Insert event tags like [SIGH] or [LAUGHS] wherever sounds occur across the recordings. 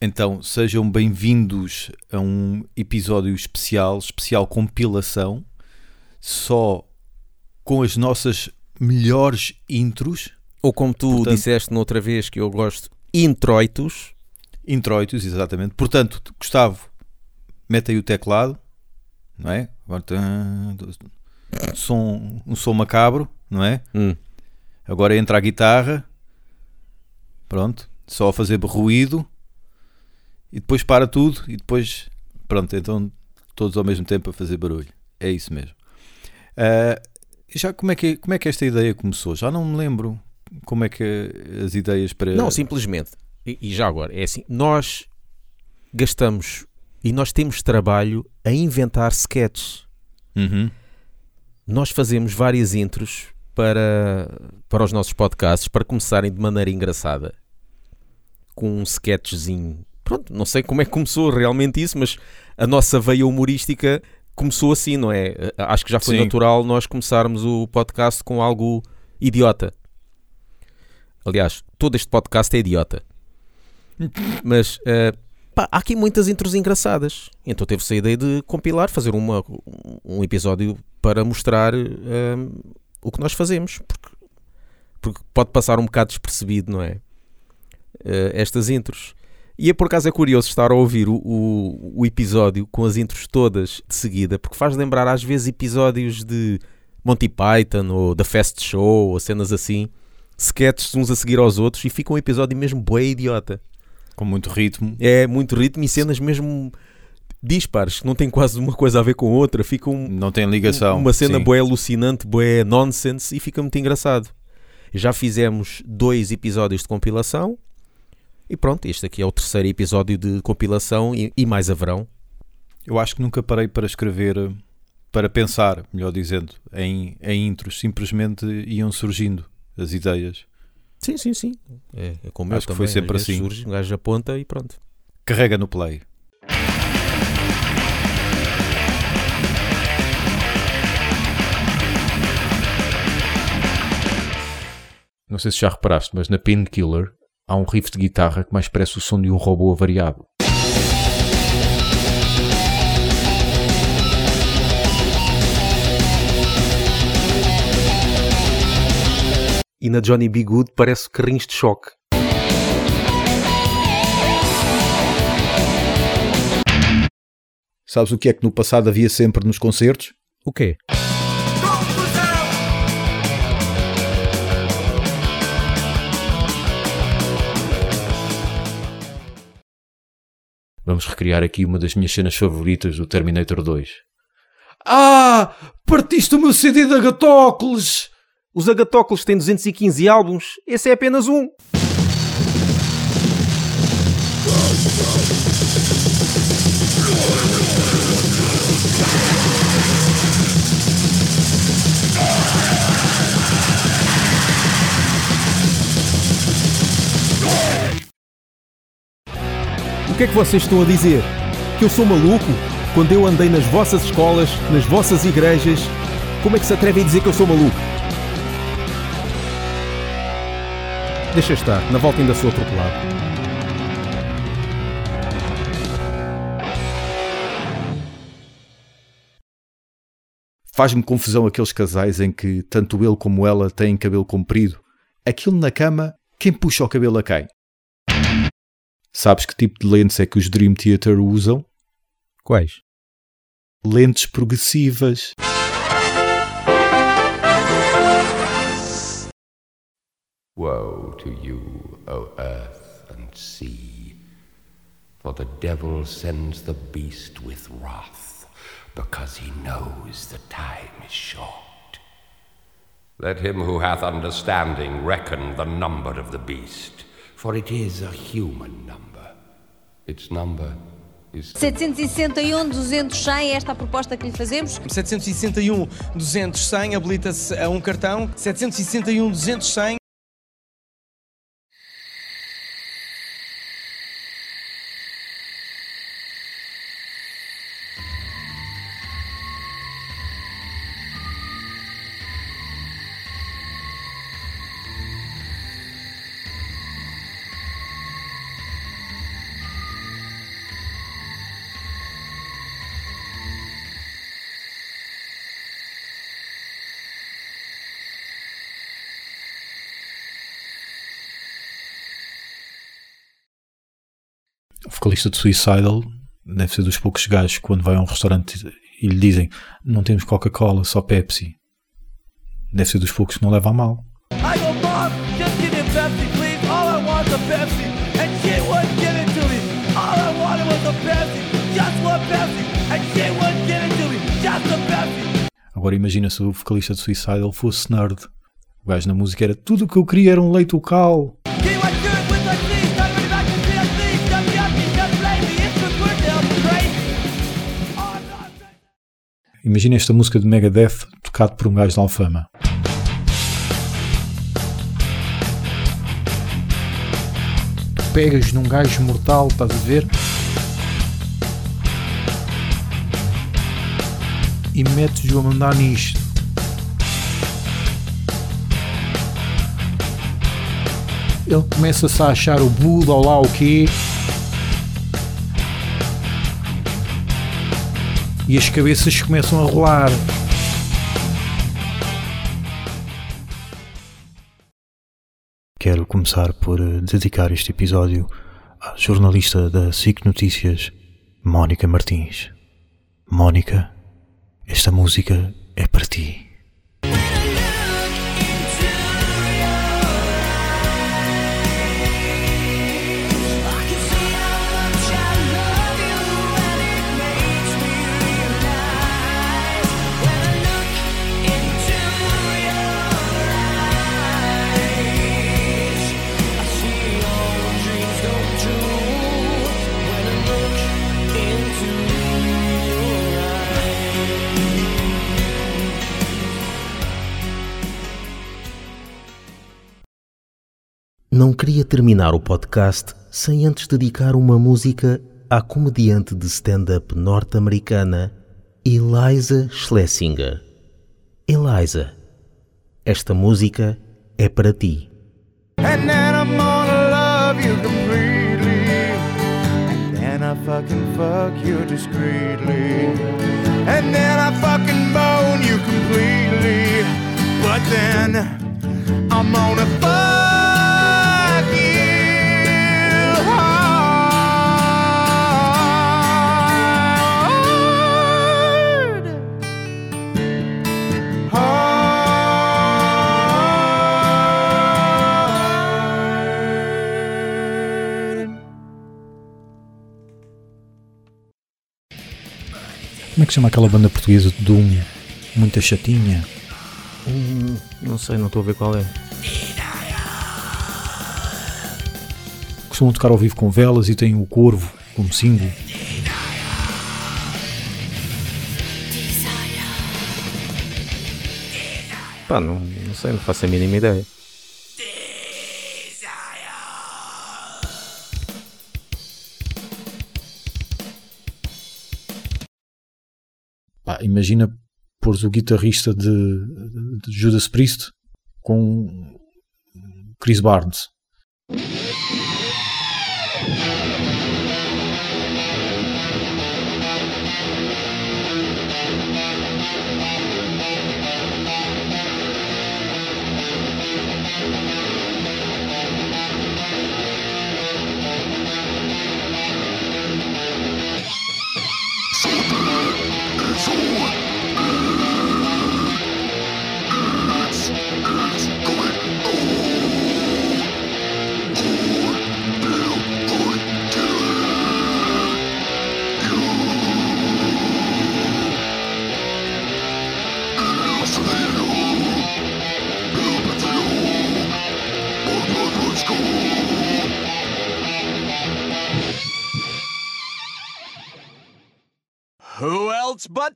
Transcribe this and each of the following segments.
Então, sejam bem-vindos a um episódio especial, especial compilação, só com as nossas melhores intros, Ou como tu Portanto- disseste noutra vez que eu gosto, introitos. introitos, exatamente. Portanto, Gustavo, mete aí o teclado, não é? Agora, som, um som macabro, não é? Hum. Agora entra a guitarra, pronto, só a fazer ruído e depois para tudo e depois, pronto, então todos ao mesmo tempo a fazer barulho. É isso mesmo. Ah, já como é, que, como é que esta ideia começou? Já não me lembro como é que as ideias para. Não, simplesmente. E, e já agora, é assim, nós gastamos e nós temos trabalho a inventar sketches. Uhum. Nós fazemos várias intros para, para os nossos podcasts para começarem de maneira engraçada. Com um sketchzinho. Pronto, não sei como é que começou realmente isso, mas a nossa veia humorística começou assim, não é? Acho que já foi Sim. natural nós começarmos o podcast com algo idiota. Aliás, todo este podcast é idiota. [LAUGHS] Mas eh, pá, há aqui muitas intros engraçadas. Então teve-se a ideia de compilar, fazer uma, um episódio para mostrar eh, o que nós fazemos. Porque, porque pode passar um bocado despercebido, não é? Eh, estas intros. E é por acaso é curioso estar a ouvir o, o, o episódio com as intros todas de seguida, porque faz lembrar às vezes episódios de Monty Python ou da Fast Show ou cenas assim, sketches uns a seguir aos outros e fica um episódio mesmo bué idiota. Com muito ritmo. É muito ritmo e cenas mesmo dispares, que não tem quase uma coisa a ver com outra, fica um, Não tem ligação. uma cena sim. bué alucinante, bué nonsense e fica muito engraçado. Já fizemos dois episódios de compilação e pronto, este aqui é o terceiro episódio de compilação e, e mais haverão. Eu acho que nunca parei para escrever, para pensar, melhor dizendo, em, em intros. Simplesmente iam surgindo as ideias. Sim, sim, sim. É, é como Acho eu que foi também. sempre Às vezes assim. Surge, um gajo aponta e pronto. Carrega no play. Não sei se já reparaste, mas na Painkiller há um riff de guitarra que mais parece o som de um robô avariado. E na Johnny B. Good parece carrinhos de choque. Sabes o que é que no passado havia sempre nos concertos? O quê? Vamos recriar aqui uma das minhas cenas favoritas do Terminator 2. Ah! Partiste o meu CD da Gatócles! Os Agatóculos têm 215 álbuns, esse é apenas um. Que é que vocês estão a dizer? Que eu sou maluco? Quando eu andei nas vossas escolas, nas vossas igrejas, como é que se atreve a dizer que eu sou maluco? Deixa estar, na volta ainda sou atropelado. Faz-me confusão aqueles casais em que tanto ele como ela têm cabelo comprido. Aquilo na cama, quem puxa o cabelo a quem? Sabes que tipo de lentes é que os Dream Theater usam? Quais? Lentes progressivas. Woe to you, O earth and sea, for the devil sends the beast with wrath, because he knows the time is short. Let him who hath understanding reckon the number of the beast, for it is a human number. Its number is 761, 200, 100 é esta a proposta que lhe fazemos. 761 200 100 habilita-se a um cartão 761 200 100 vocalista de Suicidal deve ser dos poucos gajos que quando vai a um restaurante e lhe dizem não temos Coca-Cola, só Pepsi. Deve ser dos poucos que não leva a mal. I go, Mom, just give me a Pepsi, please. All I want is a Pepsi. And she wouldn't give it to me. All I wanted was a Pepsi. Just one Pepsi. And she wouldn't give it to me. Just a Pepsi. Agora imagina se o vocalista de Suicidal fosse nerd. O gajo na música era tudo o que eu queria era um leite local. Imagina esta música de Megadeth tocado por um gajo de Alfama. Pegas num gajo mortal, estás a ver? E metes-o a mandar nisto. Ele começa-se a achar o Buda ou lá o quê? E as cabeças começam a rolar. Quero começar por eh, dedicar este episódio à jornalista da SIC Notícias, Mónica Martins. Mónica, esta música é para ti. Não queria terminar o podcast sem antes dedicar uma música à comediante de stand-up norte-americana Eliza Schlesinger. Eliza, esta música é para ti. And then I'm gonna love you completely. And then I fucking fuck you discreetly. And then I fucking bone you completely. But then I'm gonna que se chama aquela banda portuguesa de Doom? Muita chatinha. Não sei, não estou a ver qual é. Costumam tocar ao vivo com velas e têm o corvo como símbolo. Pá, não, não sei, não faço a mínima ideia. Imagina pôres o guitarrista de, de Judas Priest com Chris Barnes.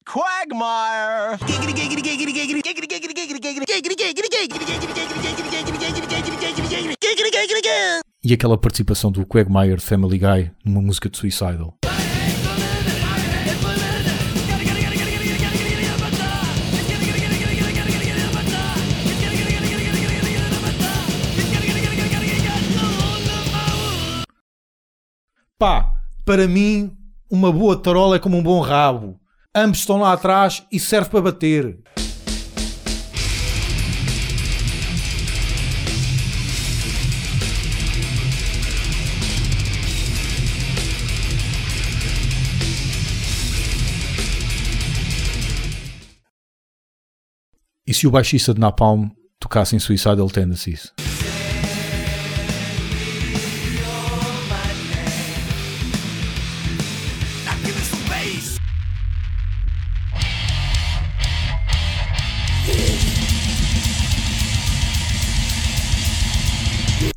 Quagmire? E aquela participação do Quagmire de Family Guy numa música de Suicidal. Pá, para mim, uma boa tarola é como um bom rabo. Ambos estão lá atrás e serve para bater. E se o baixista de Napalm tocasse em Suicidal Tendencies?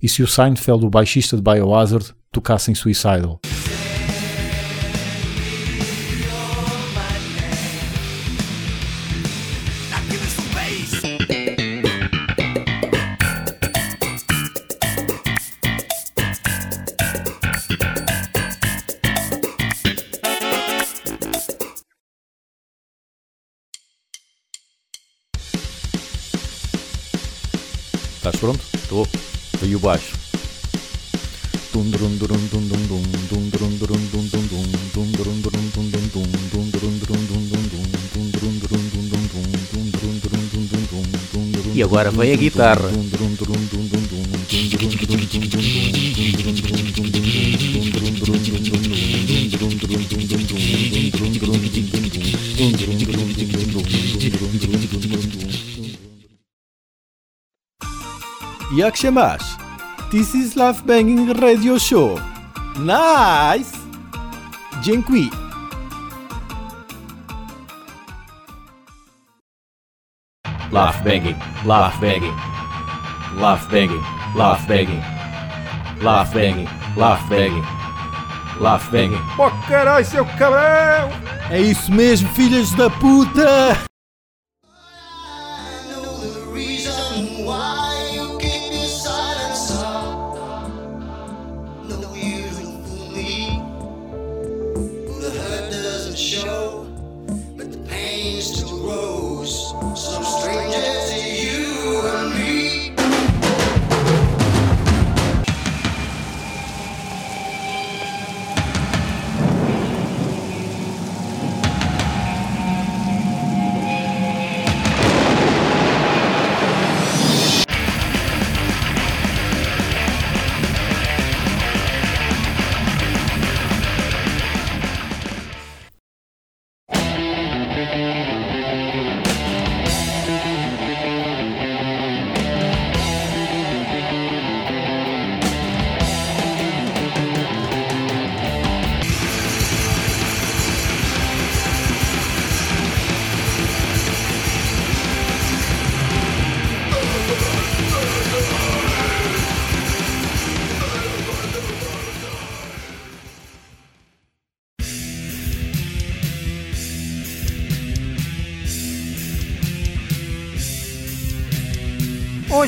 E se o Seinfeld, o baixista de Biohazard, tocasse em Suicidal? Estás pronto? o baixo. E agora vem a guitarra. E a que masz? This is Love Banging Radio Show. Nice! Dziękuję. Laugh banging, laugh banging, laugh banging, laugh banging, laugh banging, laugh banging, laugh banging. Oh caralho, seu cabrão! É isso mesmo, filhas da puta!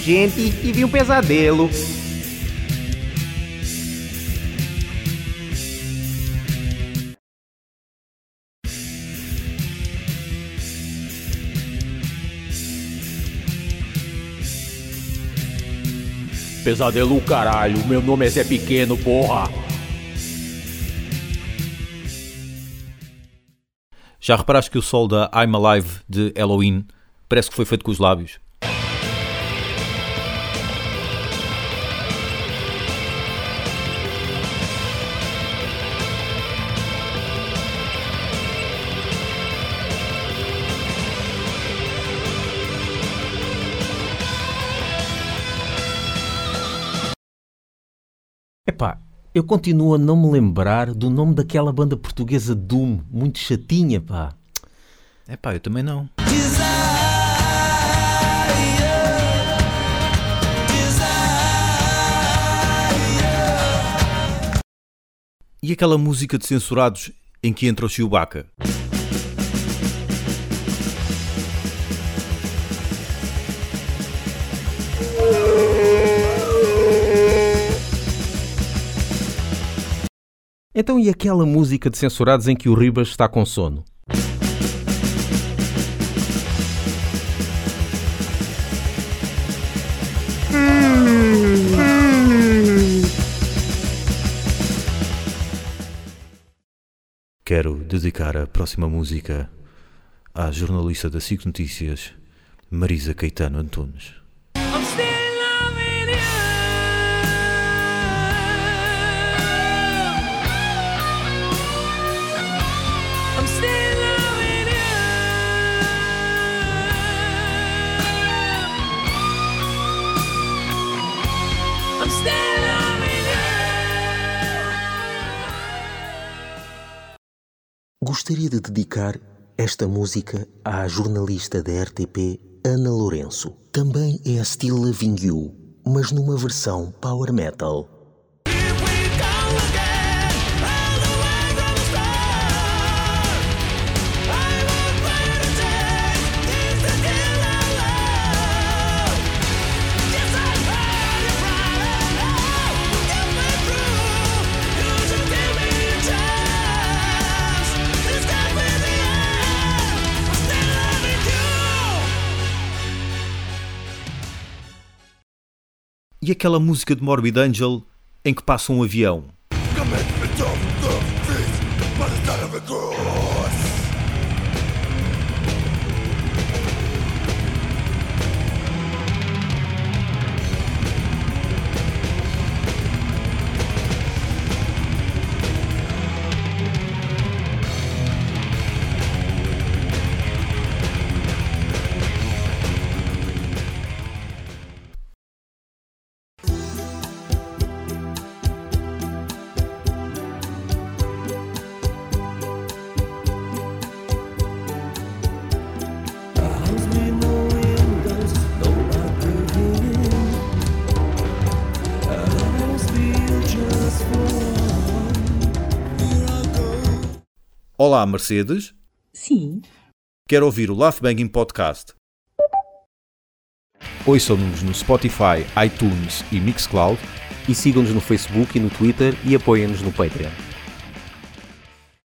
Gente, tive um pesadelo. Pesadelo caralho, meu nome é Zé Pequeno, porra. Já reparaste que o sol da I'm Alive de Halloween parece que foi feito com os lábios? Epá, eu continuo a não me lembrar do nome daquela banda portuguesa Doom, muito chatinha, pá. É pá, eu também não. E aquela música de censurados em que entra o Chewbacca? Então e aquela música de censurados em que o Ribas está com sono? Quero dedicar a próxima música à jornalista da SIC Notícias, Marisa Caetano Antunes. Gostaria de dedicar esta música à jornalista da RTP Ana Lourenço. Também é a Still Loving You, mas numa versão power metal. E aquela música de Morbid Angel em que passa um avião? Olá, Mercedes. Sim. Quero ouvir o Laugh Banging Podcast. Ouçam-nos no Spotify, iTunes e Mixcloud. E sigam-nos no Facebook e no Twitter e apoiem-nos no Patreon.